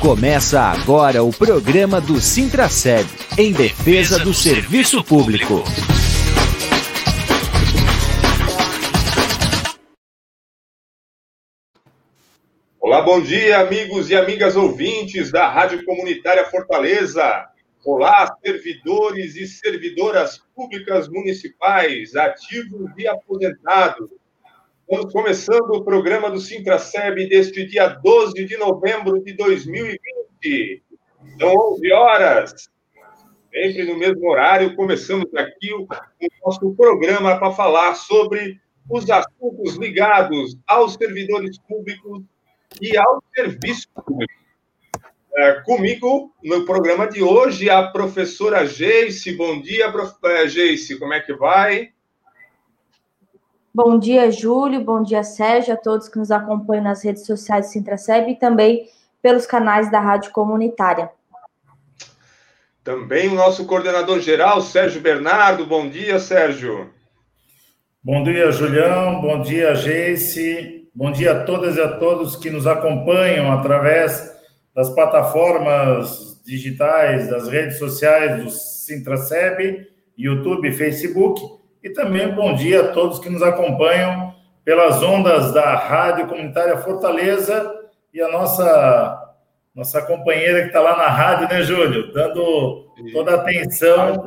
Começa agora o programa do Sintraceb, em defesa do serviço público. Olá, bom dia, amigos e amigas ouvintes da Rádio Comunitária Fortaleza. Olá, servidores e servidoras públicas municipais, ativos e aposentados. Estamos começando o programa do Sintraceb deste dia 12 de novembro de 2020. São 11 horas. Sempre no mesmo horário, começamos aqui o, o nosso programa para falar sobre os assuntos ligados aos servidores públicos e ao serviço público. É, comigo, no programa de hoje, a professora Geice. Bom dia, prof... É, Geice, como é que vai? Bom dia, Júlio. Bom dia, Sérgio, a todos que nos acompanham nas redes sociais do Sintraceb e também pelos canais da Rádio Comunitária. Também o nosso coordenador geral, Sérgio Bernardo. Bom dia, Sérgio. Bom dia, Julião. Bom dia, Geice. Bom dia a todas e a todos que nos acompanham através das plataformas digitais, das redes sociais do Sintraceb, YouTube, Facebook e também bom dia a todos que nos acompanham pelas ondas da Rádio Comunitária Fortaleza e a nossa nossa companheira que está lá na rádio, né, Júlio? Dando toda a atenção,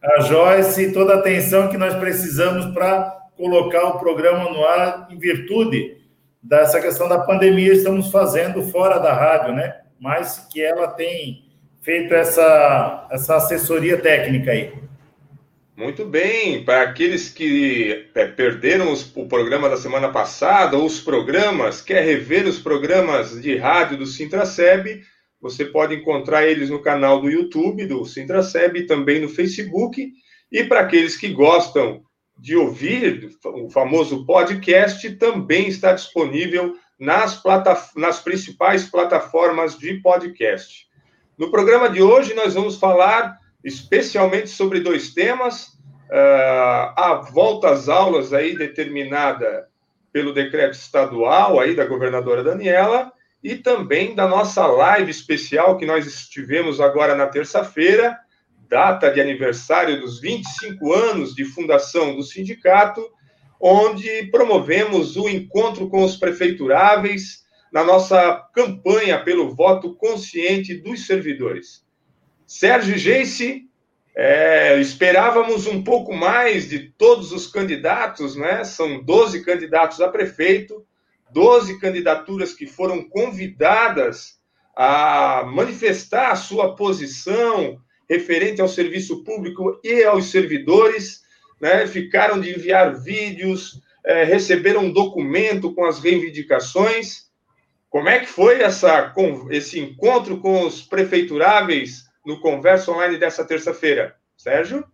a Joyce, e toda a atenção que nós precisamos para colocar o programa no ar em virtude dessa questão da pandemia, estamos fazendo fora da rádio, né? Mas que ela tem feito essa, essa assessoria técnica aí. Muito bem, para aqueles que é, perderam os, o programa da semana passada, ou os programas, quer rever os programas de rádio do Sintraceb, você pode encontrar eles no canal do YouTube do Sintraceb e também no Facebook. E para aqueles que gostam de ouvir o famoso podcast, também está disponível nas, nas principais plataformas de podcast. No programa de hoje, nós vamos falar especialmente sobre dois temas: a volta às aulas aí determinada pelo decreto estadual aí da governadora Daniela e também da nossa live especial que nós estivemos agora na terça-feira, data de aniversário dos 25 anos de fundação do sindicato, onde promovemos o encontro com os prefeituráveis na nossa campanha pelo voto consciente dos servidores. Sérgio Geice, é, esperávamos um pouco mais de todos os candidatos, né? São 12 candidatos a prefeito, 12 candidaturas que foram convidadas a manifestar a sua posição referente ao serviço público e aos servidores, né? Ficaram de enviar vídeos, é, receberam um documento com as reivindicações. Como é que foi essa, esse encontro com os prefeituráveis no Conversa Online dessa terça-feira. Sérgio?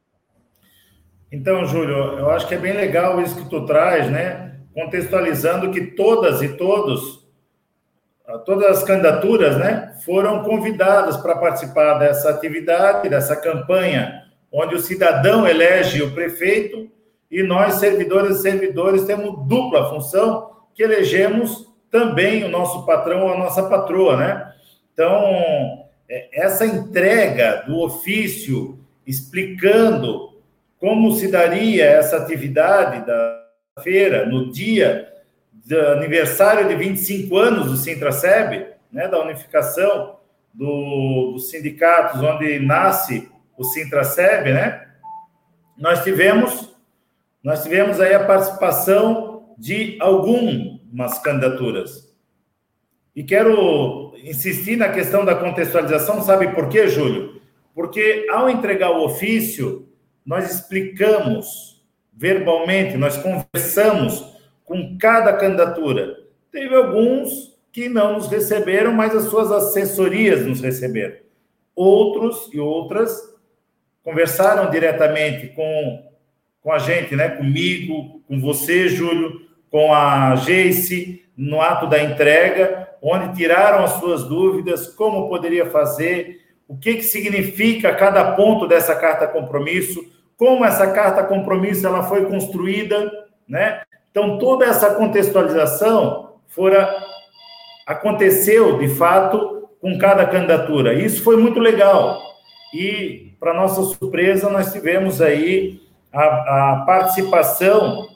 Então, Júlio, eu acho que é bem legal isso que tu traz, né? Contextualizando que todas e todos, todas as candidaturas, né, foram convidadas para participar dessa atividade, dessa campanha, onde o cidadão elege o prefeito e nós, servidores e servidores, temos dupla função, que elegemos também o nosso patrão ou a nossa patroa, né? Então, essa entrega do ofício explicando como se daria essa atividade da feira no dia do aniversário de 25 anos do Sintraceb, né, da unificação do, dos sindicatos onde nasce o Sintraceb, né? Nós tivemos nós tivemos aí a participação de algumas candidaturas. E quero insistir na questão da contextualização, sabe por quê, Júlio? Porque ao entregar o ofício, nós explicamos verbalmente, nós conversamos com cada candidatura. Teve alguns que não nos receberam, mas as suas assessorias nos receberam. Outros e outras conversaram diretamente com, com a gente, né? comigo, com você, Júlio, com a Geice, no ato da entrega, onde tiraram as suas dúvidas, como poderia fazer, o que, que significa cada ponto dessa carta compromisso, como essa carta compromisso ela foi construída, né? Então toda essa contextualização fora aconteceu de fato com cada candidatura. Isso foi muito legal. E, para nossa surpresa, nós tivemos aí a, a participação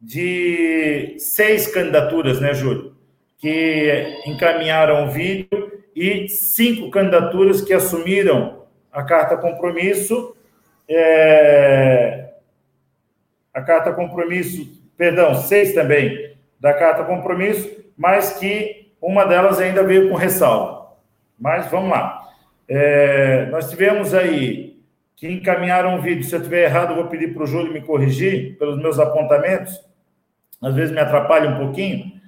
de seis candidaturas, né, Júlio? Que encaminharam o vídeo e cinco candidaturas que assumiram a carta compromisso. É, a carta compromisso, perdão, seis também da carta compromisso, mas que uma delas ainda veio com ressalva. Mas vamos lá. É, nós tivemos aí que encaminharam um vídeo. Se eu estiver errado, eu vou pedir para o Júlio me corrigir pelos meus apontamentos às vezes me atrapalha um pouquinho,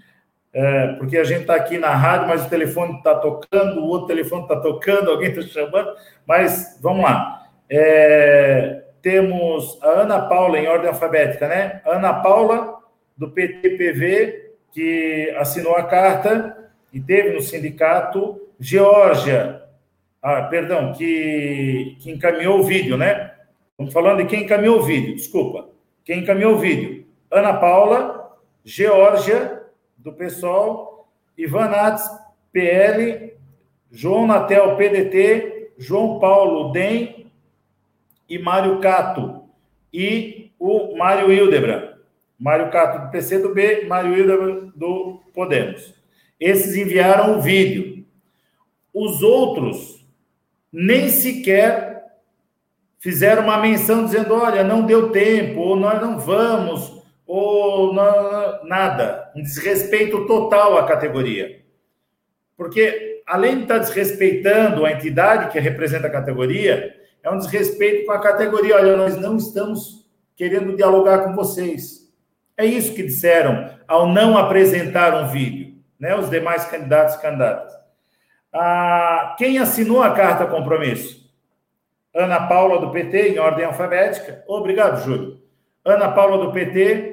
é, porque a gente está aqui na rádio, mas o telefone está tocando, o outro telefone está tocando, alguém está chamando, mas vamos lá. É, temos a Ana Paula em ordem alfabética, né? Ana Paula, do PTPV, que assinou a carta e teve no sindicato. Geórgia, ah, perdão, que, que encaminhou o vídeo, né? Estamos falando de quem encaminhou o vídeo, desculpa. Quem encaminhou o vídeo? Ana Paula, Geórgia, do PSOL, Ivan Nats, PL, João Natel, PDT, João Paulo, DEM e Mário Cato. E o Mário Hildebrand. Mário Cato do PCdoB, Mário Hildebrand do Podemos. Esses enviaram o vídeo. Os outros nem sequer fizeram uma menção dizendo: olha, não deu tempo, ou nós não vamos, ou nada, um desrespeito total à categoria. Porque, além de estar desrespeitando a entidade que representa a categoria, é um desrespeito com a categoria. Olha, nós não estamos querendo dialogar com vocês. É isso que disseram ao não apresentar um vídeo, né? Os demais candidatos e candidatas. Ah, quem assinou a carta compromisso? Ana Paula, do PT, em ordem alfabética. Obrigado, Júlio. Ana Paula, do PT,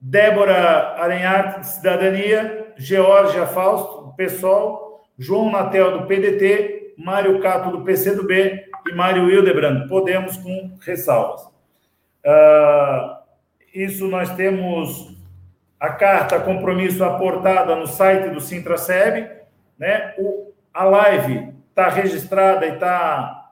Débora Arenhart, Cidadania, Georgia Fausto, PSOL, João Natel, do PDT, Mário Cato, do PCdoB e Mário Hildebrand, Podemos, com ressalvas. Uh, isso nós temos a carta compromisso aportada no site do Sintraceb, né? O, a live está registrada e está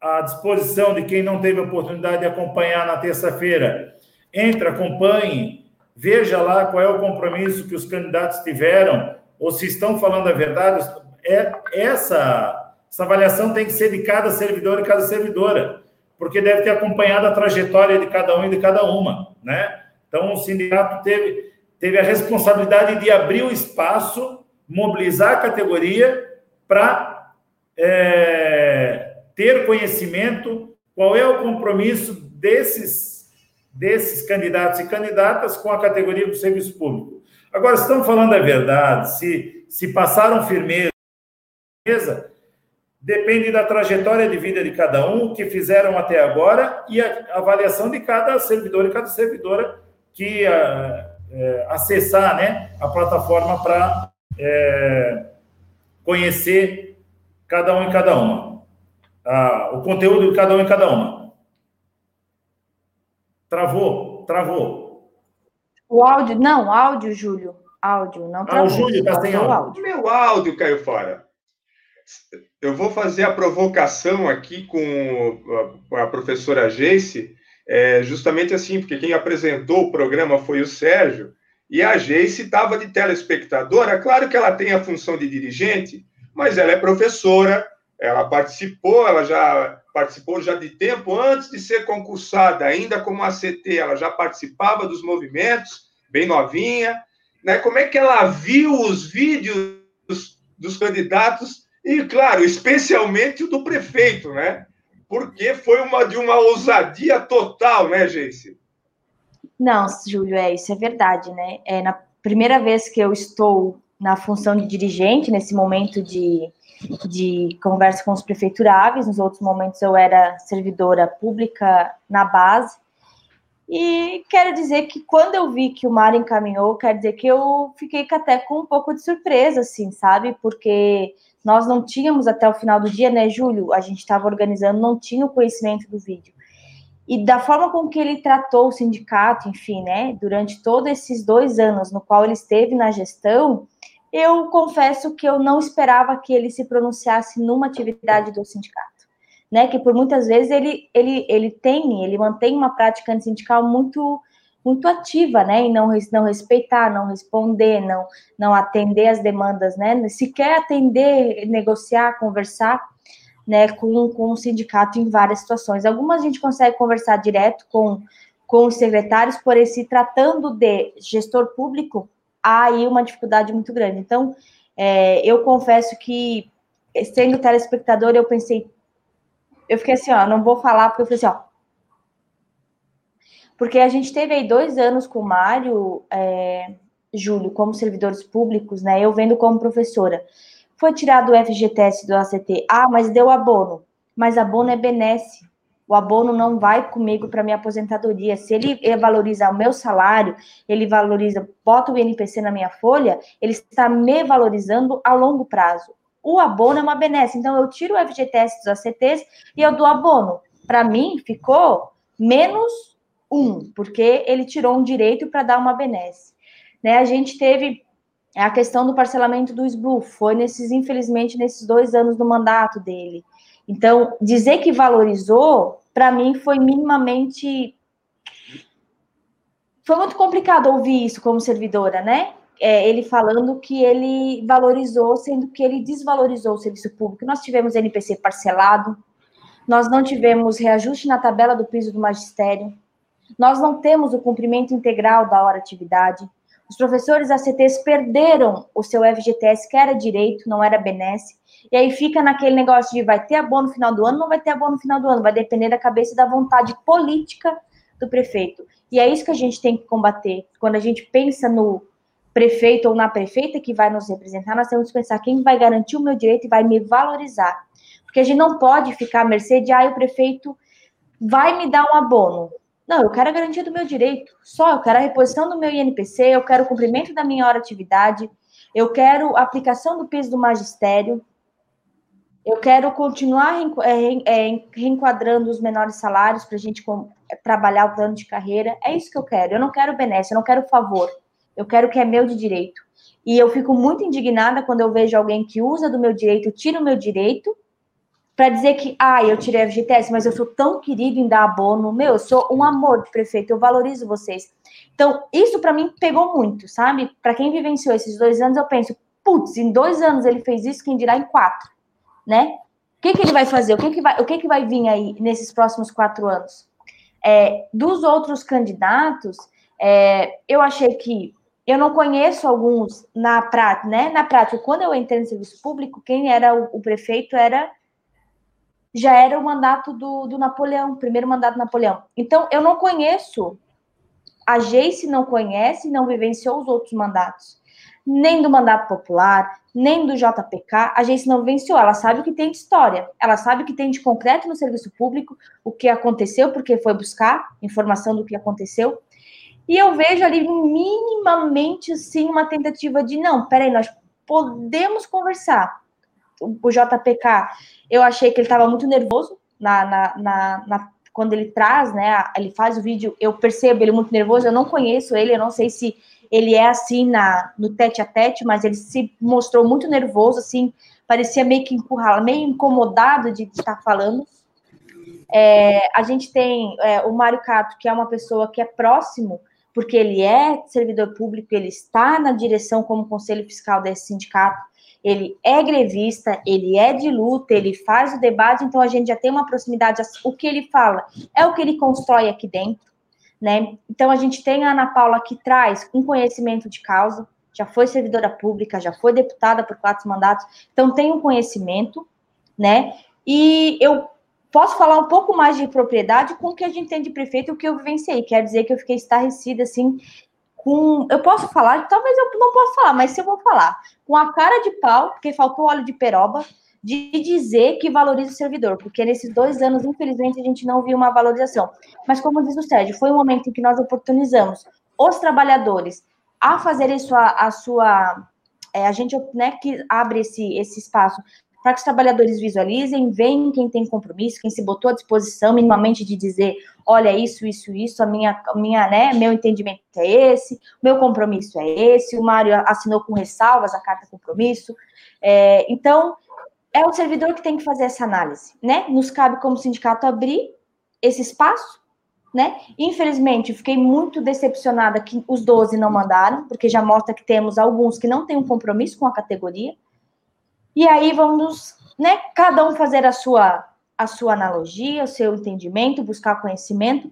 à disposição de quem não teve oportunidade de acompanhar na terça-feira entre, acompanhe, veja lá qual é o compromisso que os candidatos tiveram, ou se estão falando a verdade. É, essa, essa avaliação tem que ser de cada servidor e cada servidora, porque deve ter acompanhado a trajetória de cada um e de cada uma, né? Então, o sindicato teve, teve a responsabilidade de abrir o espaço, mobilizar a categoria para é, ter conhecimento qual é o compromisso desses desses candidatos e candidatas com a categoria do serviço público. Agora, estamos falando a verdade, se, se passaram firmeza, depende da trajetória de vida de cada um, o que fizeram até agora e a avaliação de cada servidor e cada servidora que uh, uh, acessar né, a plataforma para uh, conhecer cada um e cada uma, o conteúdo de cada um e cada uma. Travou, travou. O áudio, não, áudio, Júlio. Áudio, não travou. Ah, o Júlio está sem áudio. Meu áudio caiu fora. Eu vou fazer a provocação aqui com a professora Geice, é, justamente assim, porque quem apresentou o programa foi o Sérgio, e a Geice estava de telespectadora. Claro que ela tem a função de dirigente, mas ela é professora, ela participou, ela já participou já de tempo antes de ser concursada, ainda como ACT, ela já participava dos movimentos, bem novinha. Né? Como é que ela viu os vídeos dos, candidatos e, claro, especialmente o do prefeito, né? Porque foi uma de uma ousadia total, né, Geice? Não, Júlio, é isso é verdade, né? É na primeira vez que eu estou na função de dirigente nesse momento de de conversa com os prefeituráveis, nos outros momentos eu era servidora pública na base. E quero dizer que quando eu vi que o Mário encaminhou, quer dizer que eu fiquei até com um pouco de surpresa, assim, sabe? Porque nós não tínhamos até o final do dia, né, Júlio? A gente estava organizando, não tinha o conhecimento do vídeo. E da forma com que ele tratou o sindicato, enfim, né, durante todos esses dois anos no qual ele esteve na gestão, eu confesso que eu não esperava que ele se pronunciasse numa atividade do sindicato, né? Que por muitas vezes ele, ele, ele tem, ele mantém uma prática antissindical muito muito ativa, né, em não, não respeitar, não responder, não, não atender as demandas, né, sequer atender, negociar, conversar, né, com, com o sindicato em várias situações. Algumas a gente consegue conversar direto com, com os secretários, porém, se tratando de gestor público, há aí uma dificuldade muito grande. Então, é, eu confesso que, sendo telespectador, eu pensei, eu fiquei assim, ó, não vou falar, porque eu falei assim, ó, porque a gente teve aí dois anos com o Mário, é, Júlio, como servidores públicos, né, eu vendo como professora. Foi tirado o FGTS do ACT, ah, mas deu abono, mas abono é benesse, o abono não vai comigo para minha aposentadoria. Se ele valoriza o meu salário, ele valoriza, bota o INPC na minha folha, ele está me valorizando a longo prazo. O abono é uma benesse. Então, eu tiro o FGTS dos ACTs e eu dou abono. Para mim, ficou menos um, porque ele tirou um direito para dar uma benesse. Né? A gente teve a questão do parcelamento do SBLU, foi nesses, infelizmente, nesses dois anos do mandato dele. Então, dizer que valorizou, para mim, foi minimamente. Foi muito complicado ouvir isso como servidora, né? É, ele falando que ele valorizou, sendo que ele desvalorizou o serviço público. Nós tivemos NPC parcelado, nós não tivemos reajuste na tabela do piso do magistério, nós não temos o cumprimento integral da hora atividade. Os professores ACTs perderam o seu FGTS, que era direito, não era benesse. E aí fica naquele negócio de vai ter abono no final do ano, não vai ter abono no final do ano, vai depender da cabeça e da vontade política do prefeito. E é isso que a gente tem que combater. Quando a gente pensa no prefeito ou na prefeita que vai nos representar, nós temos que pensar quem vai garantir o meu direito e vai me valorizar. Porque a gente não pode ficar à mercê de, ah, o prefeito vai me dar um abono. Não, eu quero a garantia do meu direito. Só eu quero a reposição do meu INPC, eu quero o cumprimento da minha hora atividade, eu quero a aplicação do piso do magistério, eu quero continuar é, é, reenquadrando os menores salários para a gente é, trabalhar o plano de carreira. É isso que eu quero. Eu não quero benesse, eu não quero favor. Eu quero o que é meu de direito. E eu fico muito indignada quando eu vejo alguém que usa do meu direito, tira o meu direito, para dizer que, ah, eu tirei a FGTS, mas eu sou tão querido em dar abono. Meu, eu sou um amor de prefeito, eu valorizo vocês. Então, isso para mim pegou muito, sabe? Para quem vivenciou esses dois anos, eu penso, putz, em dois anos ele fez isso, quem dirá em quatro né? O que, que ele vai fazer? O que, que vai, o que, que vai vir aí nesses próximos quatro anos? É, dos outros candidatos, é, eu achei que eu não conheço alguns na prática, né? Na prática, quando eu entrei no serviço público, quem era o, o prefeito era já era o mandato do, do Napoleão, primeiro mandato do Napoleão. Então, eu não conheço, a Geice não conhece, não vivenciou os outros mandatos nem do mandato popular, nem do JPK, a agência não venceu. Ela sabe o que tem de história, ela sabe o que tem de concreto no serviço público, o que aconteceu, porque foi buscar informação do que aconteceu. E eu vejo ali minimamente, sim, uma tentativa de, não, peraí, nós podemos conversar. O, JPK, eu achei que ele estava muito nervoso na, na, na, na, quando ele traz, né, ele faz o vídeo, eu percebo ele muito nervoso, eu não conheço ele, eu não sei se ele é assim na, no tete a tete, mas ele se mostrou muito nervoso, assim, parecia meio que empurrado, meio incomodado de estar falando. É, a gente tem é, o Mário Cato, que é uma pessoa que é próximo, porque ele é servidor público, ele está na direção como conselho fiscal desse sindicato, ele é grevista, ele é de luta, ele faz o debate, então a gente já tem uma proximidade. O que ele fala é o que ele constrói aqui dentro né? Então a gente tem a Ana Paula que traz um conhecimento de causa, já foi servidora pública, já foi deputada por quatro mandatos, então tem um conhecimento, né? E eu posso falar um pouco mais de propriedade com o que a gente tem de prefeito, o que eu vivenciei. Quer dizer que eu fiquei estarrecida, assim, com. Eu posso falar, talvez eu não possa falar, mas se eu vou falar, com a cara de pau, porque faltou óleo de peroba, de dizer que valoriza o servidor, porque nesses dois anos, infelizmente, a gente não viu uma valorização. Mas, como diz o Sérgio, foi um momento em que nós oportunizamos os trabalhadores a fazer isso a, a sua. É, a gente né, que abre esse, esse espaço para que os trabalhadores visualizem, veem quem tem compromisso, quem se botou à disposição minimamente de dizer, olha, isso, isso, isso, a minha, a minha, né, meu entendimento é esse, meu compromisso é esse, o Mário assinou com ressalvas a carta compromisso. É, então, é o servidor que tem que fazer essa análise, né? Nos cabe como sindicato abrir esse espaço, né? Infelizmente, fiquei muito decepcionada que os 12 não mandaram, porque já mostra que temos alguns que não têm um compromisso com a categoria. E aí vamos, né, cada um fazer a sua a sua analogia, o seu entendimento, buscar conhecimento.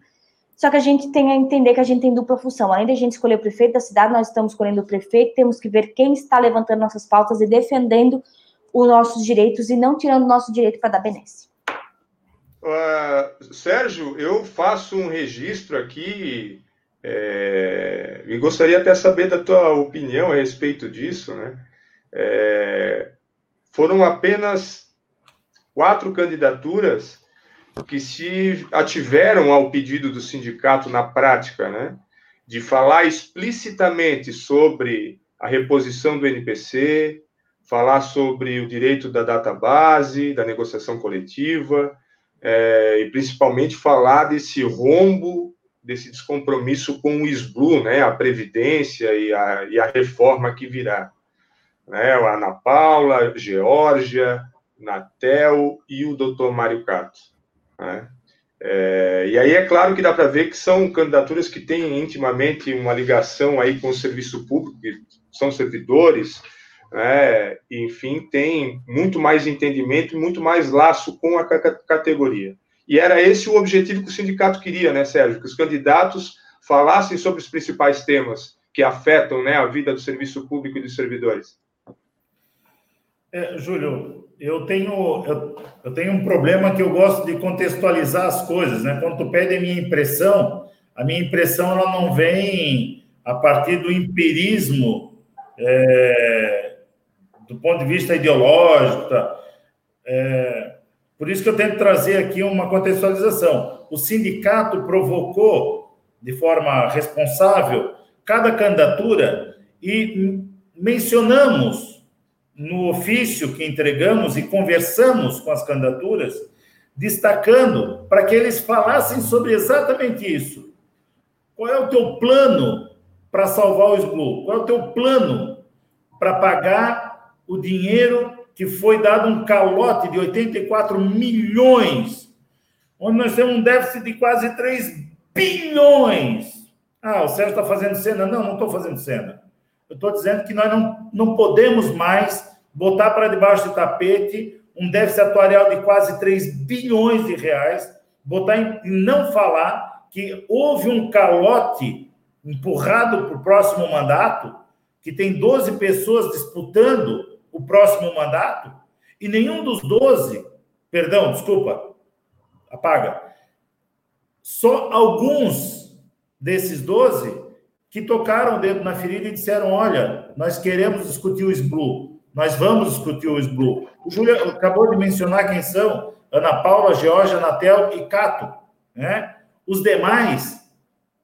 Só que a gente tem a entender que a gente tem dupla função. Além de a gente escolher o prefeito da cidade, nós estamos escolhendo o prefeito, temos que ver quem está levantando nossas pautas e defendendo os nossos direitos e não tirando o nosso direito para dar benesse. Uh, Sérgio, eu faço um registro aqui é, e gostaria até saber da tua opinião a respeito disso, né? É, foram apenas quatro candidaturas que se ativeram ao pedido do sindicato na prática, né, de falar explicitamente sobre a reposição do NPC, falar sobre o direito da database, da negociação coletiva, é, e principalmente falar desse rombo, desse descompromisso com o SBLU, né, a Previdência e a, e a reforma que virá né? A Ana Paula, Geórgia, Natel e o doutor Mário Cato. Né? É, e aí é claro que dá para ver que são candidaturas que têm intimamente uma ligação aí com o serviço público, que são servidores, né? enfim, tem muito mais entendimento, muito mais laço com a categoria. E era esse o objetivo que o sindicato queria, né, Sérgio? Que os candidatos falassem sobre os principais temas que afetam né, a vida do serviço público e dos servidores. É, Júlio, eu tenho, eu, eu, tenho um problema que eu gosto de contextualizar as coisas, né? Quando tu pede a minha impressão, a minha impressão ela não vem a partir do empirismo é, do ponto de vista ideológico, tá? É, por isso que eu tento trazer aqui uma contextualização. O sindicato provocou de forma responsável cada candidatura e mencionamos no ofício que entregamos e conversamos com as candidaturas, destacando para que eles falassem sobre exatamente isso. Qual é o teu plano para salvar o SBLU? Qual é o teu plano para pagar o dinheiro que foi dado um calote de 84 milhões, onde nós temos um déficit de quase 3 bilhões? Ah, o Sérgio está fazendo cena? Não, não estou fazendo cena. Eu estou dizendo que nós não, não podemos mais botar para debaixo do tapete um déficit atuarial de quase 3 bilhões de reais, botar em, e não falar que houve um calote empurrado para o próximo mandato, que tem 12 pessoas disputando o próximo mandato, e nenhum dos 12, perdão, desculpa, apaga, só alguns desses 12 que tocaram o dedo na ferida e disseram: olha, nós queremos discutir o SBLU, nós vamos discutir o SBLU. O Júlio acabou de mencionar quem são: Ana Paula, Georgia, Natel e Cato. Né? Os demais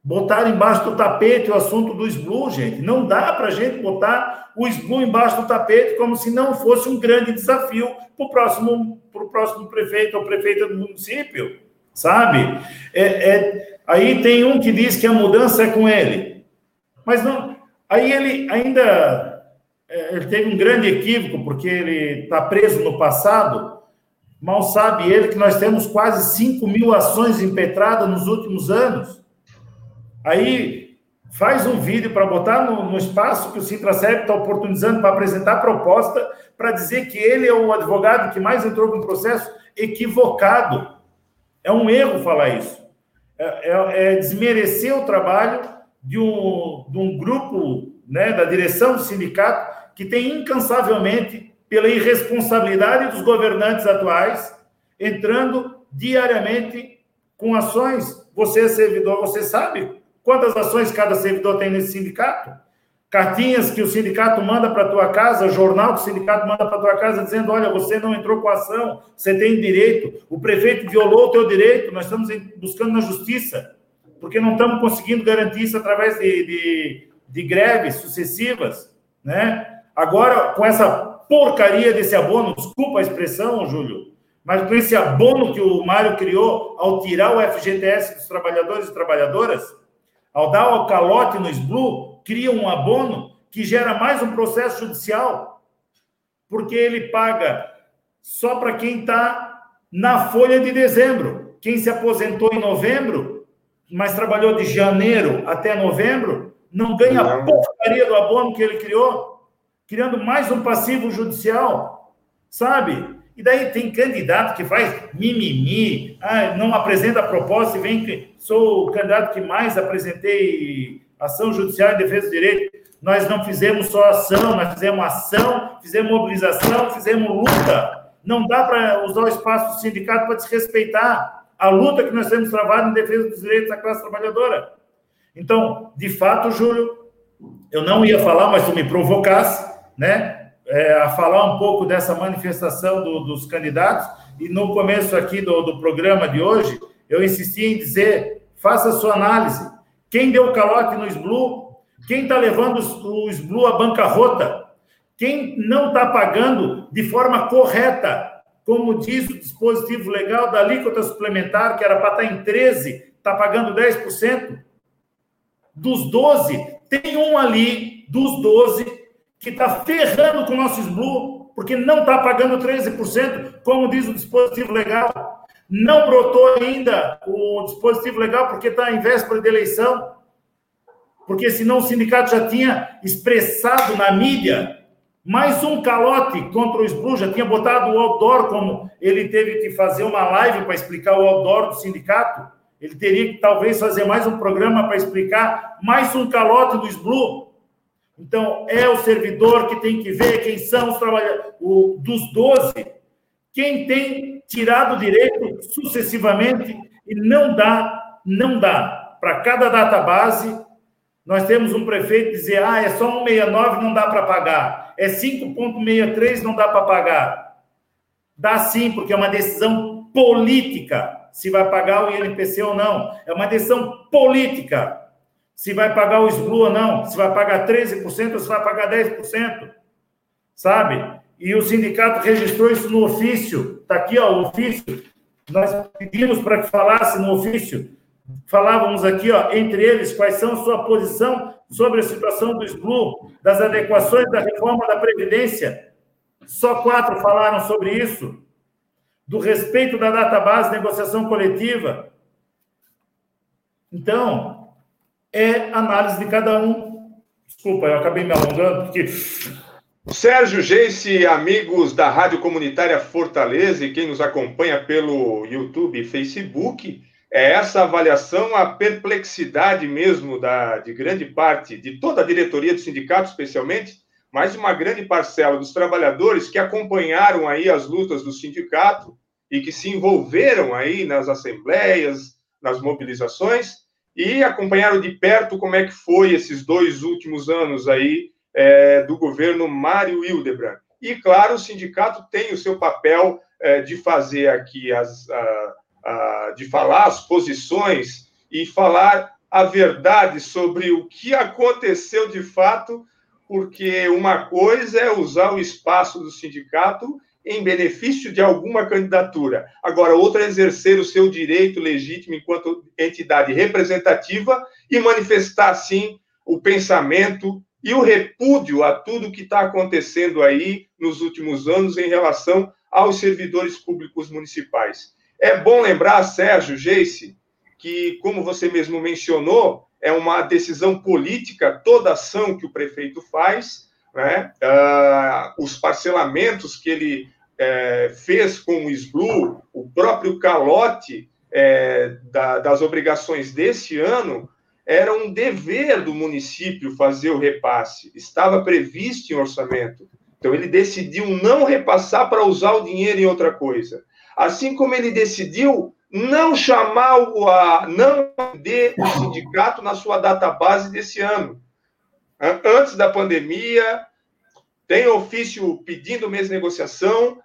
botaram embaixo do tapete o assunto do SBLU, gente. Não dá para a gente botar o SBLU embaixo do tapete como se não fosse um grande desafio para o próximo, próximo prefeito ou prefeita do município, sabe? É, é, aí tem um que diz que a mudança é com ele. Mas não. Aí ele ainda é, ele teve um grande equívoco, porque ele está preso no passado. Mal sabe ele que nós temos quase 5 mil ações impetradas nos últimos anos. Aí faz um vídeo para botar no, no, espaço que o Sintracep está oportunizando para apresentar proposta, para dizer que ele é o advogado que mais entrou com um processo equivocado. É um erro falar isso. É, é, é desmerecer o trabalho de um, de um grupo né, da direção do sindicato que tem incansavelmente, pela irresponsabilidade dos governantes atuais, entrando diariamente com ações. Você é servidor, você sabe quantas ações cada servidor tem nesse sindicato? Cartinhas que o sindicato manda para tua casa, jornal que o sindicato manda para tua casa dizendo: olha, você não entrou com ação, você tem direito, o prefeito violou o teu direito, nós estamos buscando na justiça porque não estamos conseguindo garantir isso através de, de, de greves sucessivas, né? Agora, com essa porcaria desse abono, desculpa a expressão, Júlio, mas com esse abono que o Mário criou ao tirar o FGTS dos trabalhadores e trabalhadoras, ao dar o calote no SBLU, cria um abono que gera mais um processo judicial, porque ele paga só para quem está na folha de dezembro. Quem se aposentou em novembro, mas trabalhou de janeiro até novembro, não ganha a porcaria do abono que ele criou, criando mais um passivo judicial, sabe? E daí tem candidato que faz mimimi, ah, não apresenta proposta e vem que sou o candidato que mais apresentei ação judicial em defesa do direito. Nós não fizemos só ação, nós fizemos ação, fizemos mobilização, fizemos luta. Não dá para usar o espaço do sindicato para desrespeitar a luta que nós temos travado em defesa dos direitos da classe trabalhadora. Então, de fato, Júlio, eu não ia falar, mas tu me provocasse, né? É, a falar um pouco dessa manifestação do, dos candidatos. E no começo aqui do, do programa de hoje, eu insisti em dizer: faça sua análise. Quem deu calote no SBLU? Quem está levando o SBLU à bancarrota? Quem não está pagando de forma correta, como diz o dispositivo legal da alíquota suplementar, que era para estar tá em 13, está pagando 10%? Dos 12, tem um ali, dos 12, que está ferrando com o nosso SBLU, porque não está pagando 13%, como diz o dispositivo legal. Não brotou ainda o dispositivo legal porque está em véspera de eleição. Porque senão o sindicato já tinha expressado na mídia mais um calote contra o SBLU, já tinha botado o outdoor, como ele teve que fazer uma live para explicar o outdoor do sindicato. Ele teria que talvez fazer mais um programa para explicar mais um calote do SBLU. Então, é o servidor que tem que ver quem são os trabalhadores. O, dos 12, quem tem tirado o direito sucessivamente e não dá, não dá. Para cada database, nós temos um prefeito dizer, ah, é só 169, não dá para pagar. É 5,63, não dá para pagar. Dá sim, porque é uma decisão política se vai pagar o INPC ou não. É uma decisão política se vai pagar o SBLU ou não, se vai pagar 13% ou se vai pagar 10%, sabe? E o sindicato registrou isso no ofício, está aqui ó, o ofício, nós pedimos para que falasse no ofício, falávamos aqui, ó, entre eles, quais são sua posição sobre a situação do SBLU, das adequações da reforma da Previdência, só quatro falaram sobre isso, do respeito da database negociação coletiva. Então, é análise de cada um. Desculpa, eu acabei me alongando, porque. Sérgio Geice, amigos da Rádio Comunitária Fortaleza e quem nos acompanha pelo YouTube e Facebook, é essa avaliação, a perplexidade mesmo da, de grande parte, de toda a diretoria do sindicato, especialmente, mas uma grande parcela dos trabalhadores que acompanharam aí as lutas do sindicato e que se envolveram aí nas assembleias, nas mobilizações, e acompanharam de perto como é que foi esses dois últimos anos aí é, do governo Mário Hildebrand. E, claro, o sindicato tem o seu papel é, de fazer aqui, as, a, a, de falar as posições e falar a verdade sobre o que aconteceu de fato, porque uma coisa é usar o espaço do sindicato em benefício de alguma candidatura. Agora, outra é exercer o seu direito legítimo enquanto entidade representativa e manifestar, sim, o pensamento e o repúdio a tudo que está acontecendo aí nos últimos anos em relação aos servidores públicos municipais. É bom lembrar, Sérgio Geice, que, como você mesmo mencionou, é uma decisão política toda ação que o prefeito faz, né? Uh, os parcelamentos que ele é, fez com o SBLU, o próprio calote é, da, das obrigações desse ano, era um dever do município fazer o repasse, estava previsto em orçamento. Então, ele decidiu não repassar para usar o dinheiro em outra coisa. Assim como ele decidiu não chamar o, a, não de o sindicato na sua database desse ano. Antes da pandemia, tem ofício pedindo de negociação,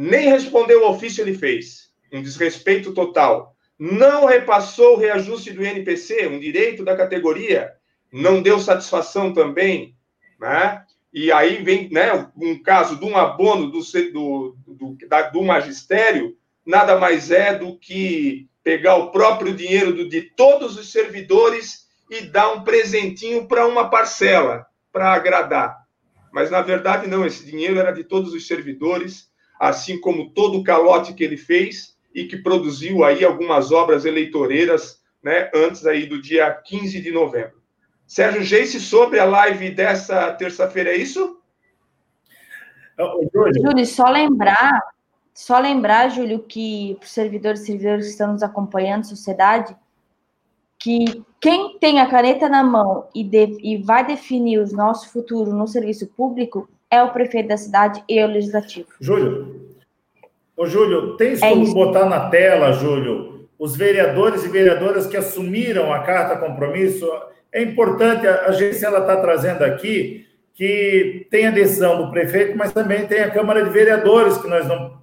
nem respondeu o ofício ele fez. Um desrespeito total. Não repassou o reajuste do INPC, um direito da categoria. Não deu satisfação também. Né? e aí vem né, um caso de um abono do, do, do, da, do magistério, nada mais é do que pegar o próprio dinheiro do, de todos os servidores e dar um presentinho para uma parcela, para agradar. Mas, na verdade, não, esse dinheiro era de todos os servidores, assim como todo o calote que ele fez e que produziu aí algumas obras eleitoreiras né, antes aí do dia 15 de novembro. Sérgio Geice, sobre a live dessa terça-feira, é isso? Júlio, só lembrar, só lembrar, Júlio, que para os servidores e servidores que estão nos acompanhando, sociedade, que quem tem a caneta na mão e, de, e vai definir o nosso futuro no serviço público é o prefeito da cidade e o legislativo. Júlio, ô Júlio, tens é como isso. botar na tela, Júlio, os vereadores e vereadoras que assumiram a carta compromisso? É importante, a agência ela está trazendo aqui que tem a decisão do prefeito, mas também tem a Câmara de Vereadores, que nós não,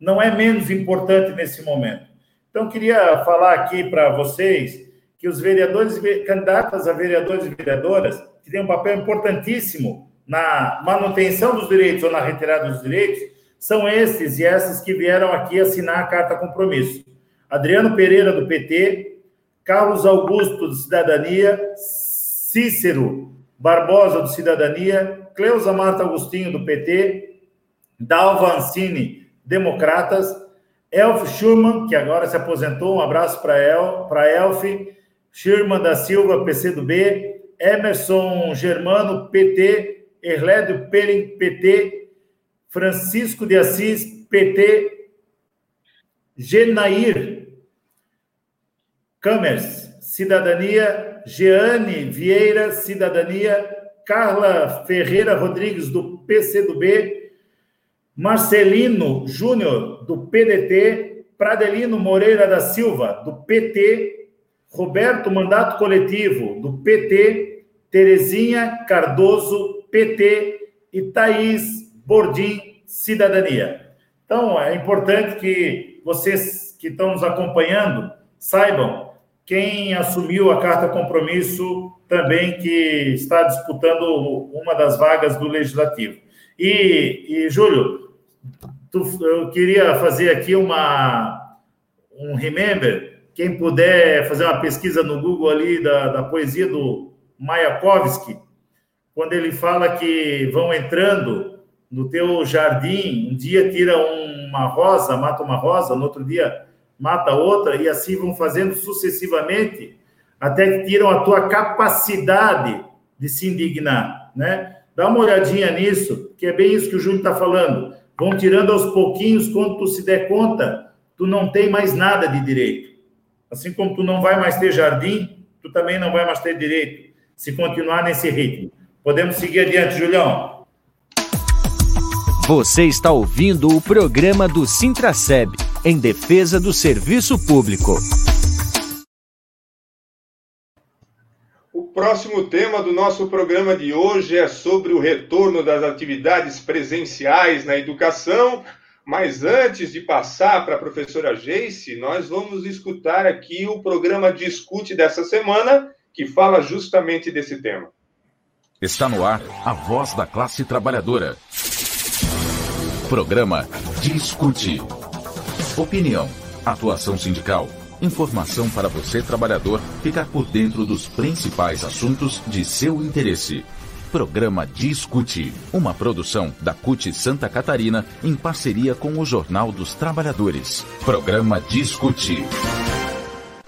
não é menos importante nesse momento. Então, queria falar aqui para vocês que os vereadores, candidatos a vereadores e vereadoras, que têm um papel importantíssimo na manutenção dos direitos ou na retirada dos direitos, são esses e essas que vieram aqui assinar a carta compromisso. Adriano Pereira, do PT, Carlos Augusto, do Cidadania, Cícero Barbosa, do Cidadania, Cleusa Marta Agostinho, do PT, Dalva Ancini, Democratas, Elf Schurman, que agora se aposentou, um abraço para El, Elf, Shirman da Silva, PCdoB, Emerson Germano, PT, Erlédio Perim, PT, Francisco de Assis, PT, Genair Camers, Cidadania, Jeane Vieira, Cidadania, Carla Ferreira Rodrigues, do PCdoB, Marcelino Júnior, do PDT, Pradelino Moreira da Silva, do PT, Roberto Mandato Coletivo, do PT, Terezinha Cardoso, PT, e Thaís Bordim, Cidadania. Então, é importante que vocês que estão nos acompanhando saibam quem assumiu a carta compromisso também que está disputando uma das vagas do Legislativo. E, e Júlio, tu, eu queria fazer aqui uma, um remember quem puder fazer uma pesquisa no Google ali da, da poesia do Mayakovsky, quando ele fala que vão entrando no teu jardim, um dia tira uma rosa, mata uma rosa, no outro dia mata outra, e assim vão fazendo sucessivamente, até que tiram a tua capacidade de se indignar, né? Dá uma olhadinha nisso, que é bem isso que o Júnior está falando. Vão tirando aos pouquinhos, quando tu se der conta, tu não tem mais nada de direito. Assim como tu não vai mais ter jardim, tu também não vai mais ter direito, se continuar nesse ritmo. Podemos seguir adiante, Julião. Você está ouvindo o programa do Sintraceb, em defesa do serviço público. O próximo tema do nosso programa de hoje é sobre o retorno das atividades presenciais na educação. Mas antes de passar para a professora Geice, nós vamos escutar aqui o programa Discute dessa semana, que fala justamente desse tema. Está no ar a voz da classe trabalhadora. Programa Discute. Opinião, atuação sindical, informação para você, trabalhador, ficar por dentro dos principais assuntos de seu interesse. Programa Discute, uma produção da CUT Santa Catarina em parceria com o Jornal dos Trabalhadores. Programa Discute.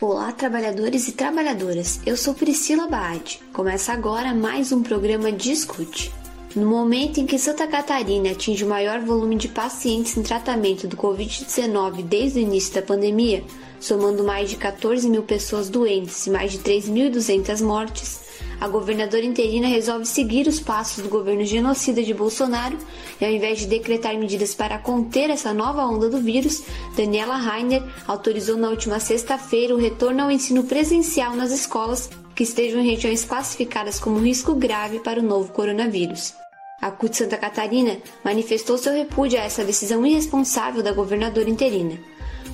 Olá, trabalhadores e trabalhadoras. Eu sou Priscila Baade. Começa agora mais um programa Discute. No momento em que Santa Catarina atinge o maior volume de pacientes em tratamento do Covid-19 desde o início da pandemia, somando mais de 14 mil pessoas doentes e mais de 3.200 mortes, a governadora interina resolve seguir os passos do governo genocida de Bolsonaro e, ao invés de decretar medidas para conter essa nova onda do vírus, Daniela Rainer autorizou na última sexta-feira o retorno ao ensino presencial nas escolas que estejam em regiões classificadas como risco grave para o novo coronavírus. A CUT Santa Catarina manifestou seu repúdio a essa decisão irresponsável da governadora interina.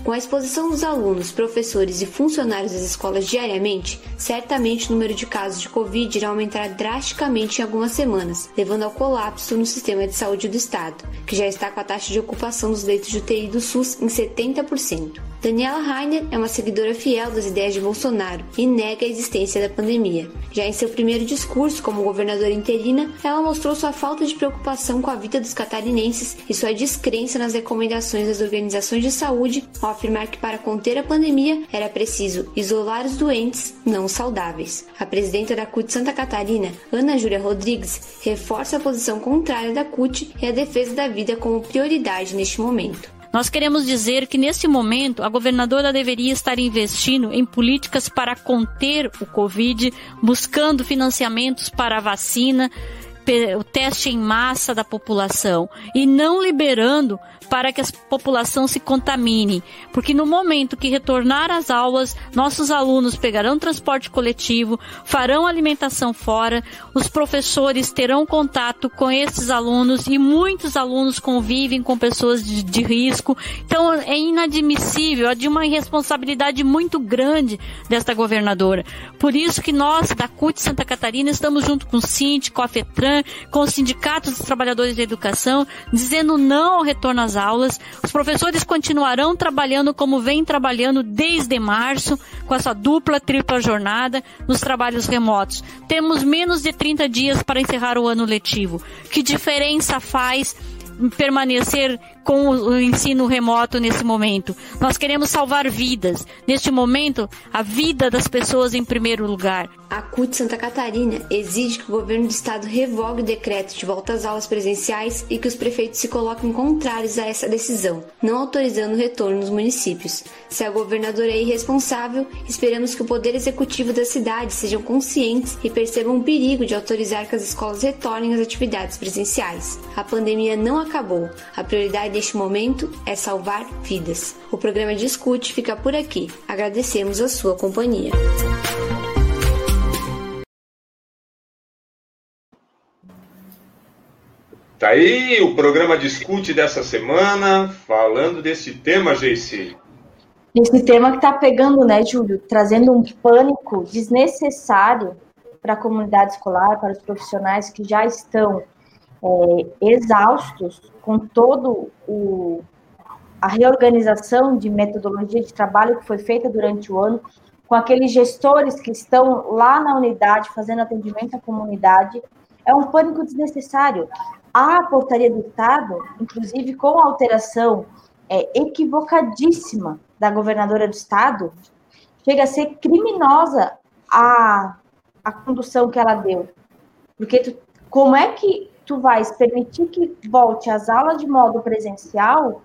Com a exposição dos alunos, professores e funcionários das escolas diariamente, certamente o número de casos de Covid irá aumentar drasticamente em algumas semanas, levando ao colapso no sistema de saúde do Estado, que já está com a taxa de ocupação dos leitos de UTI do SUS em 70%. Daniela Rainer é uma seguidora fiel das ideias de Bolsonaro e nega a existência da pandemia. Já em seu primeiro discurso como governadora interina, ela mostrou sua falta de preocupação com a vida dos catarinenses e sua descrença nas recomendações das organizações de saúde ao afirmar que para conter a pandemia era preciso isolar os doentes, não os saudáveis. A presidenta da CUT Santa Catarina, Ana Júlia Rodrigues, reforça a posição contrária da CUT e a defesa da vida como prioridade neste momento. Nós queremos dizer que, nesse momento, a governadora deveria estar investindo em políticas para conter o Covid, buscando financiamentos para a vacina, o teste em massa da população e não liberando para que a população se contamine, porque no momento que retornar às aulas, nossos alunos pegarão transporte coletivo, farão alimentação fora, os professores terão contato com esses alunos e muitos alunos convivem com pessoas de, de risco. Então é inadmissível, é de uma irresponsabilidade muito grande desta governadora. Por isso que nós da CUT Santa Catarina estamos junto com o Cinti, com a FETRAN, com os sindicatos dos trabalhadores da educação, dizendo não ao retorno às aulas. Os professores continuarão trabalhando como vem trabalhando desde março, com essa dupla, tripla jornada nos trabalhos remotos. Temos menos de 30 dias para encerrar o ano letivo. Que diferença faz permanecer com o ensino remoto nesse momento. Nós queremos salvar vidas. Neste momento, a vida das pessoas em primeiro lugar. A CUT Santa Catarina exige que o governo do estado revogue o decreto de volta às aulas presenciais e que os prefeitos se coloquem contrários a essa decisão, não autorizando o retorno nos municípios. Se a governadora é irresponsável, esperamos que o poder executivo da cidade sejam conscientes e percebam o perigo de autorizar que as escolas retornem às atividades presenciais. A pandemia não acabou. A prioridade neste momento é salvar vidas. O programa Discute fica por aqui. Agradecemos a sua companhia. Tá aí o programa Discute dessa semana, falando desse tema, JC. Esse tema que está pegando, né, Júlio? Trazendo um pânico desnecessário para a comunidade escolar, para os profissionais que já estão é, exaustos com todo o a reorganização de metodologia de trabalho que foi feita durante o ano, com aqueles gestores que estão lá na unidade fazendo atendimento à comunidade, é um pânico desnecessário. A portaria do Estado, inclusive com a alteração é, equivocadíssima da governadora do Estado, chega a ser criminosa a, a condução que ela deu. Porque tu, como é que tu vais permitir que volte às aulas de modo presencial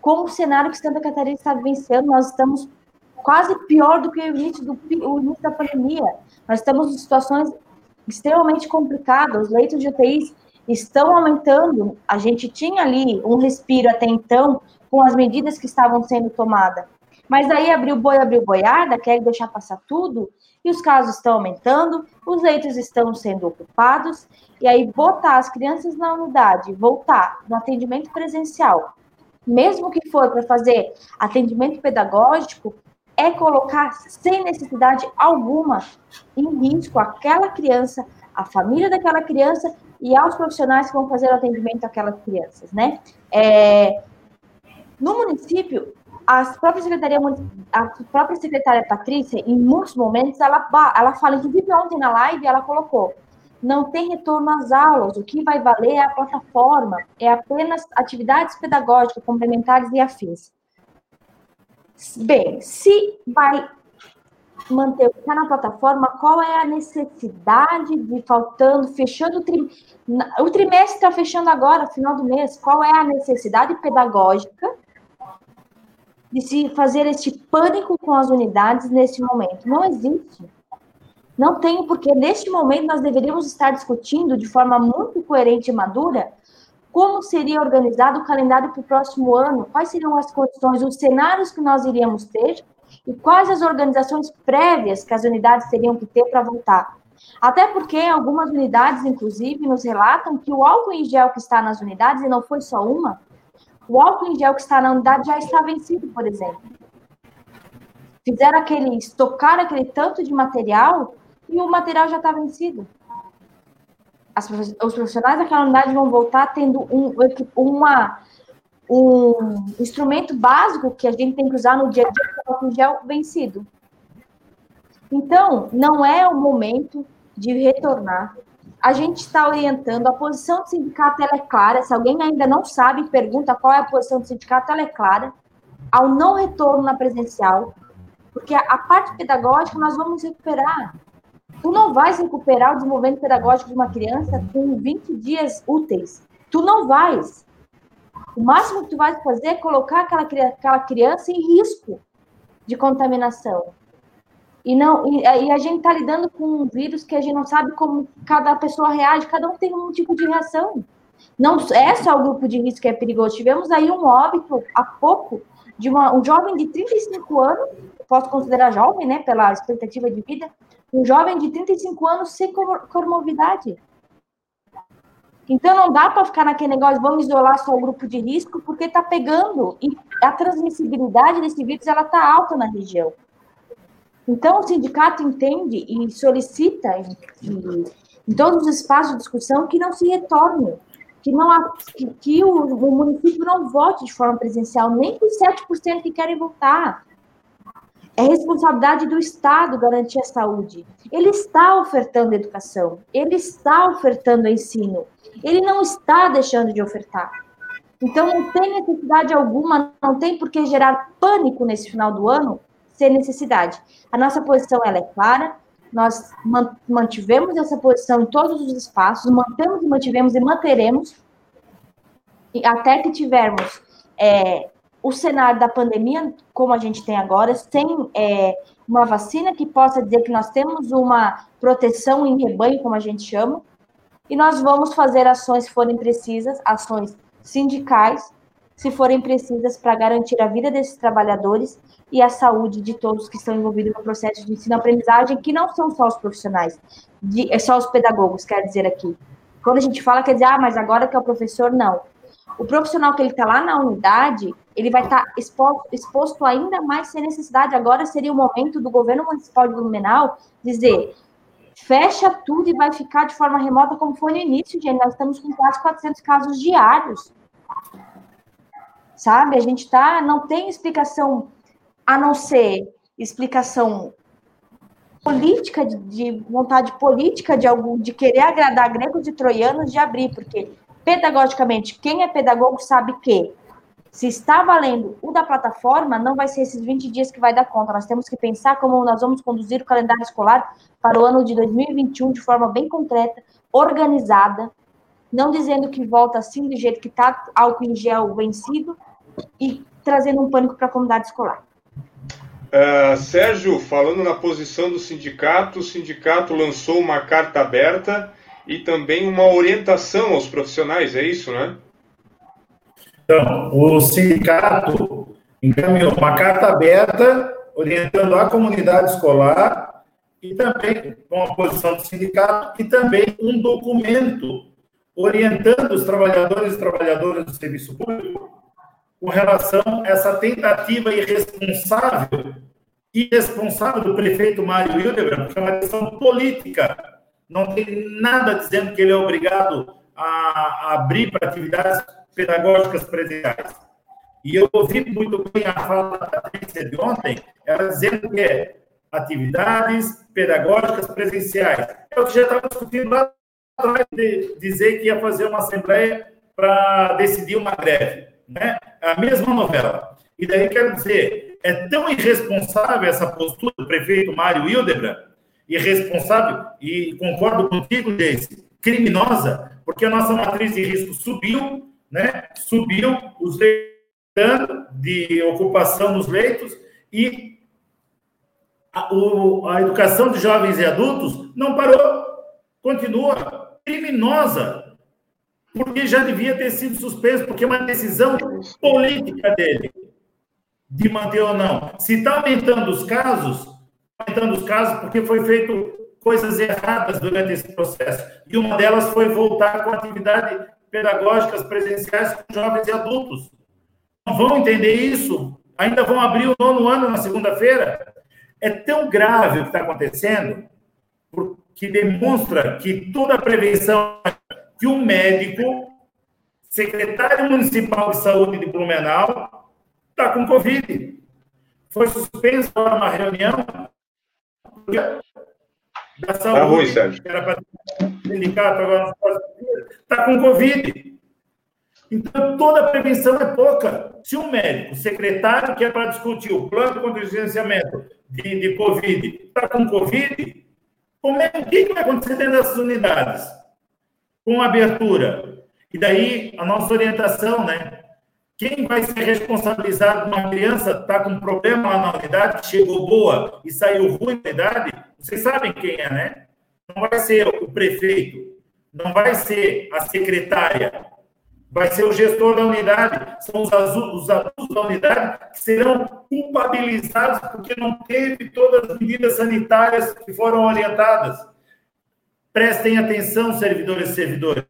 com o cenário que Santa Catarina está vivenciando, nós estamos quase pior do que o início, do, o início da pandemia. Nós estamos em situações extremamente complicadas, os leitos de UTIs estão aumentando. A gente tinha ali um respiro até então com as medidas que estavam sendo tomadas. Mas aí abriu boi, abriu boiada, quer deixar passar tudo, e os casos estão aumentando, os leitos estão sendo ocupados, e aí botar as crianças na unidade, voltar no atendimento presencial, mesmo que for para fazer atendimento pedagógico, é colocar sem necessidade alguma em risco aquela criança, a família daquela criança e aos profissionais que vão fazer o atendimento àquelas crianças, né? É, no município, as próprias secretaria, a própria secretária Patrícia, em muitos momentos, ela, ela fala, inclusive ontem na live, ela colocou, não tem retorno às aulas, o que vai valer é a plataforma, é apenas atividades pedagógicas complementares e afins. Bem, se vai manter o que está na plataforma, qual é a necessidade de faltando, fechando o trimestre, o trimestre está fechando agora, final do mês, qual é a necessidade pedagógica de se fazer este pânico com as unidades nesse momento. Não existe. Não tem, porque neste momento nós deveríamos estar discutindo de forma muito coerente e madura como seria organizado o calendário para o próximo ano, quais seriam as condições, os cenários que nós iríamos ter e quais as organizações prévias que as unidades teriam que ter para voltar. Até porque algumas unidades, inclusive, nos relatam que o álcool em gel que está nas unidades, e não foi só uma, o álcool em gel que está na unidade já está vencido, por exemplo. fizeram aquele, estocar aquele tanto de material e o material já está vencido. As, os profissionais daquela unidade vão voltar tendo um, uma, um instrumento básico que a gente tem que usar no dia a dia, que é o álcool gel vencido. Então, não é o momento de retornar. A gente está orientando, a posição do sindicato é clara. Se alguém ainda não sabe, pergunta qual é a posição do sindicato, ela é clara. Ao não retorno na presencial, porque a, a parte pedagógica nós vamos recuperar. Tu não vais recuperar o desenvolvimento pedagógico de uma criança com 20 dias úteis. Tu não vais. O máximo que tu vais fazer é colocar aquela, aquela criança em risco de contaminação. E, não, e, e a gente está lidando com um vírus que a gente não sabe como cada pessoa reage, cada um tem um tipo de reação. Não é só o grupo de risco que é perigoso. Tivemos aí um óbito há pouco de uma, um jovem de 35 anos, posso considerar jovem, né, pela expectativa de vida, um jovem de 35 anos sem comorbidade. Então não dá para ficar naquele negócio, vamos isolar só o grupo de risco, porque está pegando e a transmissibilidade desse vírus ela está alta na região. Então o sindicato entende e solicita em, em todos os espaços de discussão que não se retorne, que não que, que o, o, município não vote de forma presencial, nem os 7% que querem votar. É responsabilidade do Estado garantir a saúde. Ele está ofertando educação, ele está ofertando ensino, ele não está deixando de ofertar. Então, não tem necessidade alguma, não tem por que gerar pânico nesse final do ano, sem necessidade. A nossa posição ela é clara, nós mantivemos essa posição em todos os espaços, mantemos e mantivemos e manteremos, até que tivermos é, o cenário da pandemia, como a gente tem agora, sem é, uma vacina que possa dizer que nós temos uma proteção em rebanho, como a gente chama, e nós vamos fazer ações, se forem precisas, ações sindicais, se forem precisas, para garantir a vida desses trabalhadores e a saúde de todos que estão envolvidos no processo de ensino-aprendizagem, que não são só os profissionais, de, é só os pedagogos, quer dizer aqui. Quando a gente fala, quer dizer, ah, mas agora que é o professor, não o profissional que ele está lá na unidade, ele vai estar tá exposto, exposto ainda mais sem necessidade. Agora seria o momento do governo municipal de Blumenau dizer fecha tudo e vai ficar de forma remota como foi no início, gente. Nós estamos com quase 400 casos diários. Sabe? A gente tá, não tem explicação a não ser explicação política de, de vontade política de algum de querer agradar gregos e troianos de abrir, porque pedagogicamente, quem é pedagogo sabe que se está valendo o da plataforma, não vai ser esses 20 dias que vai dar conta. Nós temos que pensar como nós vamos conduzir o calendário escolar para o ano de 2021 de forma bem concreta, organizada, não dizendo que volta assim do jeito que está, álcool em gel vencido e trazendo um pânico para a comunidade escolar. Uh, Sérgio, falando na posição do sindicato, o sindicato lançou uma carta aberta e também uma orientação aos profissionais, é isso, né? Então, o sindicato encaminhou uma carta aberta orientando a comunidade escolar e também com a posição do sindicato e também um documento orientando os trabalhadores e trabalhadoras do serviço público com relação a essa tentativa irresponsável irresponsável do prefeito Mário Hildebrand, que é uma questão política não tem nada dizendo que ele é obrigado a, abrir para atividades pedagógicas presenciais. E eu ouvi muito bem a fala da Patrícia de ontem, ela dizendo que é atividades pedagógicas presenciais. Eu já estava discutindo lá atrás de dizer que ia fazer uma assembleia para decidir uma greve. Né? A mesma novela. E daí quero dizer, é tão irresponsável essa postura do prefeito Mário Hildebrand irresponsável, e concordo contigo, Jace, criminosa, porque a nossa matriz de risco subiu, né? Subiu os leitos de ocupação nos leitos e a, o, a educação de jovens e adultos não parou, continua criminosa, porque já devia ter sido suspenso, porque é uma decisão política dele de manter ou não. Se está aumentando os casos, aumentando os casos porque foi feito coisas erradas durante esse processo. E uma delas foi voltar com atividades pedagógicas presenciais com jovens e adultos. Não vão entender isso? Ainda vão abrir o nono ano na segunda-feira? é tão grave o que está acontecendo, que demonstra que toda a prevenção que um médico, secretário municipal de saúde de Blumenau, está com Covid. Foi suspenso para uma reunião da saúde, tá ruim, Sérgio. que era para sindicato agora nos próximos dias, está com Covid. Então, toda a prevenção é pouca. Se um médico, secretário, que é para discutir o plano de contingenciamento de, de Covid, está com Covid, como é, o que, que vai acontecer dentro dessas unidades? Com abertura. E daí, a nossa orientação, né? Quem vai ser responsabilizado uma criança está com problema lá na unidade, chegou boa e saiu ruim na unidade? Vocês sabem quem é, né? Não vai ser o prefeito, não vai ser a secretária, vai ser o gestor da unidade, são os, os adultos da unidade que serão culpabilizados porque não teve todas as medidas sanitárias que foram orientadas. Prestem atenção, servidores e servidores.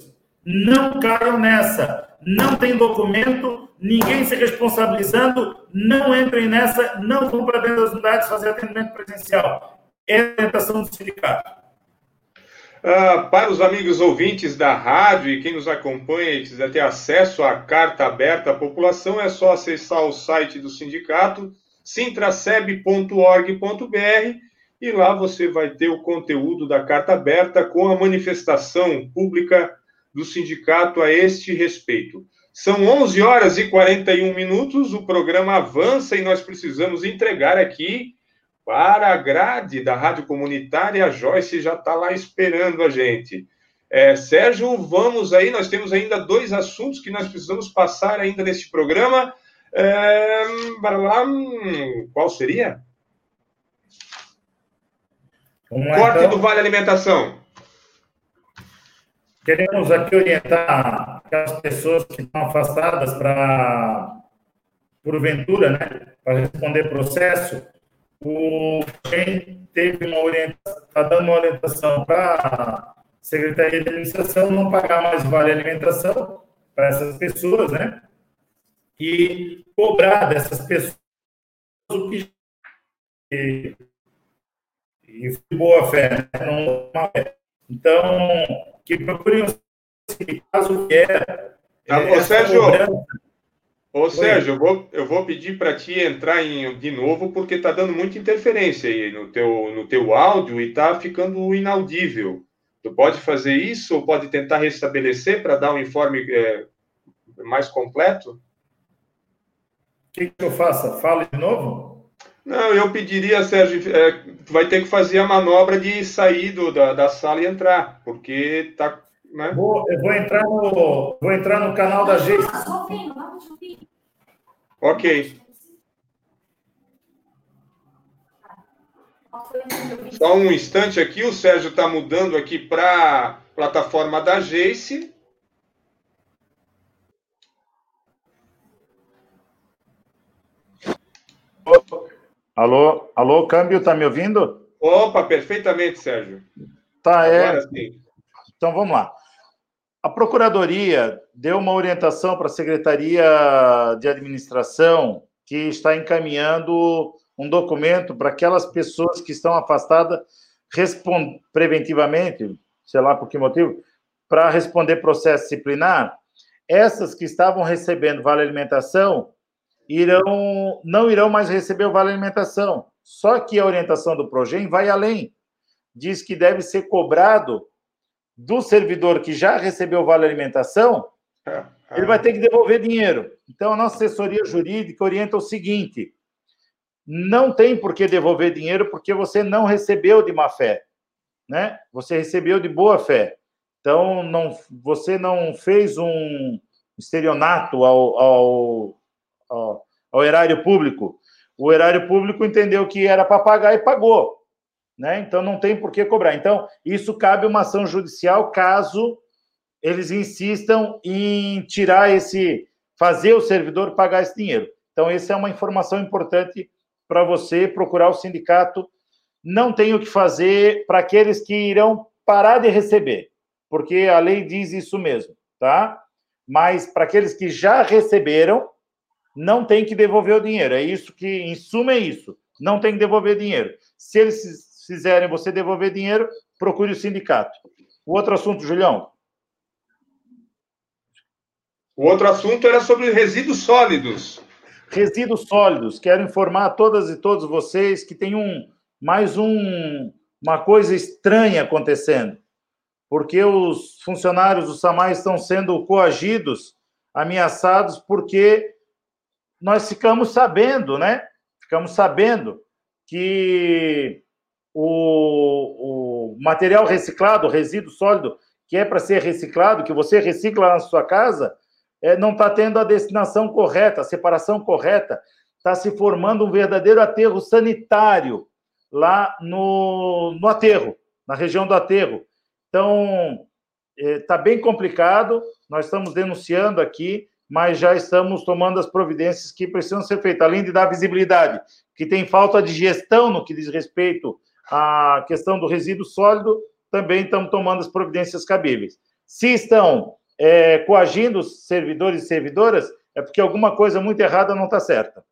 Não caiam nessa. Não tem documento, ninguém se responsabilizando, não entrem nessa, não vão para dentro das unidades fazer atendimento presencial. É a orientação do sindicato. Uh, para os amigos ouvintes da rádio e quem nos acompanha e quiser ter acesso à carta aberta à população, é só acessar o site do sindicato, sintraceb.org.br, e lá você vai ter o conteúdo da carta aberta com a manifestação pública do sindicato a este respeito. São 11 horas e 41 minutos, o programa avança e nós precisamos entregar aqui para a grade da Rádio Comunitária, a Joyce já está lá esperando a gente. É, Sérgio, vamos aí, nós temos ainda dois assuntos que nós precisamos passar ainda neste programa. É, lá, qual seria? Corte então. do Vale Alimentação. Queremos aqui orientar aquelas pessoas que estão afastadas para, porventura, né, para responder processo, o quem teve uma orientação, está dando uma orientação para a Secretaria de Administração não pagar mais vale alimentação para essas pessoas, né? E cobrar dessas pessoas o que e, e boa fé, né? não Então, que procurem caso que é. Ah, Sérgio, cobrança, Ô, Sérgio, eu vou, eu vou pedir para ti entrar em, de novo, porque está dando muita interferência aí no teu, no teu áudio e está ficando inaudível. Tu pode fazer isso ou pode tentar restabelecer para dar um informe é, mais completo? O que, que eu faça? Fale de novo? Não, eu pediria, Sérgio, é, vai ter que fazer a manobra de sair do, da, da sala e entrar, porque tá né? Vou, eu vou entrar no, vou entrar no canal da Geis. Ok. Só um instante aqui, o Sérgio está mudando aqui para a plataforma da Jace. Alô, alô, câmbio, tá me ouvindo? Opa, perfeitamente, Sérgio. Tá, Agora é. Sim. Então vamos lá. A Procuradoria deu uma orientação para a Secretaria de Administração que está encaminhando um documento para aquelas pessoas que estão afastadas preventivamente, sei lá por que motivo, para responder processo disciplinar. Essas que estavam recebendo vale alimentação irão não irão mais receber o vale alimentação. Só que a orientação do Progen vai além. Diz que deve ser cobrado do servidor que já recebeu o vale alimentação, é, é. ele vai ter que devolver dinheiro. Então, a nossa assessoria jurídica orienta o seguinte: não tem por que devolver dinheiro porque você não recebeu de má fé, né? Você recebeu de boa fé. Então, não, você não fez um estelionato ao, ao, ao, ao erário público. O erário público entendeu que era para pagar e pagou né? Então não tem por que cobrar. Então, isso cabe uma ação judicial caso eles insistam em tirar esse, fazer o servidor pagar esse dinheiro. Então, essa é uma informação importante para você procurar o sindicato. Não tem o que fazer para aqueles que irão parar de receber, porque a lei diz isso mesmo, tá? Mas para aqueles que já receberam, não tem que devolver o dinheiro. É isso que, em suma, é isso. não tem que devolver dinheiro. Se eles fizerem você devolver dinheiro, procure o sindicato. O outro assunto, Julião. O outro assunto era sobre resíduos sólidos. Resíduos sólidos. Quero informar a todas e todos vocês que tem um mais um, uma coisa estranha acontecendo, porque os funcionários do SAMAI estão sendo coagidos, ameaçados, porque nós ficamos sabendo, né? Ficamos sabendo que o, o material reciclado, o resíduo sólido, que é para ser reciclado, que você recicla na sua casa, é, não está tendo a destinação correta, a separação correta, está se formando um verdadeiro aterro sanitário lá no, no aterro, na região do aterro. Então, está é, bem complicado, nós estamos denunciando aqui, mas já estamos tomando as providências que precisam ser feitas, além de dar visibilidade, que tem falta de gestão no que diz respeito à questão do resíduo sólido, também estamos tomando as providências cabíveis. Se estão é, coagindo servidores e servidoras, é porque alguma coisa muito errada não está certa.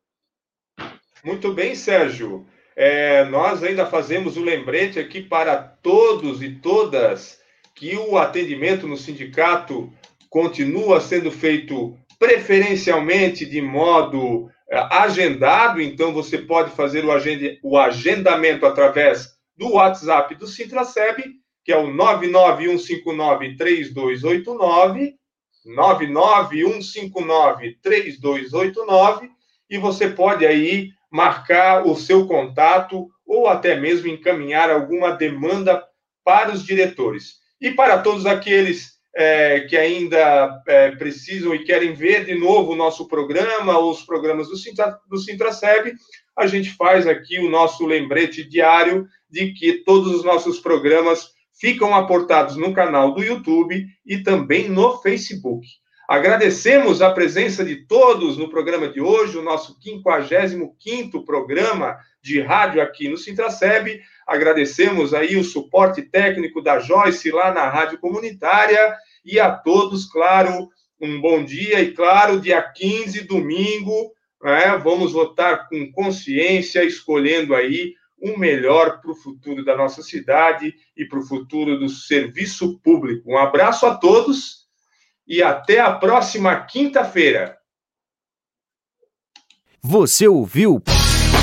Muito bem, Sérgio. É, nós ainda fazemos o lembrete aqui para todos e todas que o atendimento no sindicato continua sendo feito preferencialmente de modo é, agendado, então você pode fazer o, agend o agendamento através do WhatsApp do Sintraceb, que é o 991593289, 991593289, e você pode aí marcar o seu contato ou até mesmo encaminhar alguma demanda para os diretores. E para todos aqueles é, que ainda é, precisam e querem ver de novo o nosso programa ou os programas do, Sintra, do a gente faz aqui o nosso lembrete diário de que todos os nossos programas ficam aportados no canal do YouTube e também no Facebook. Agradecemos a presença de todos no programa de hoje, o nosso 55º programa de rádio aqui no Sintraceb. Agradecemos aí o suporte técnico da Joyce lá na Rádio Comunitária e a todos, claro, um bom dia e claro, dia 15, domingo, né, vamos votar com consciência, escolhendo aí o melhor para o futuro da nossa cidade e para o futuro do serviço público. Um abraço a todos e até a próxima quinta-feira. Você ouviu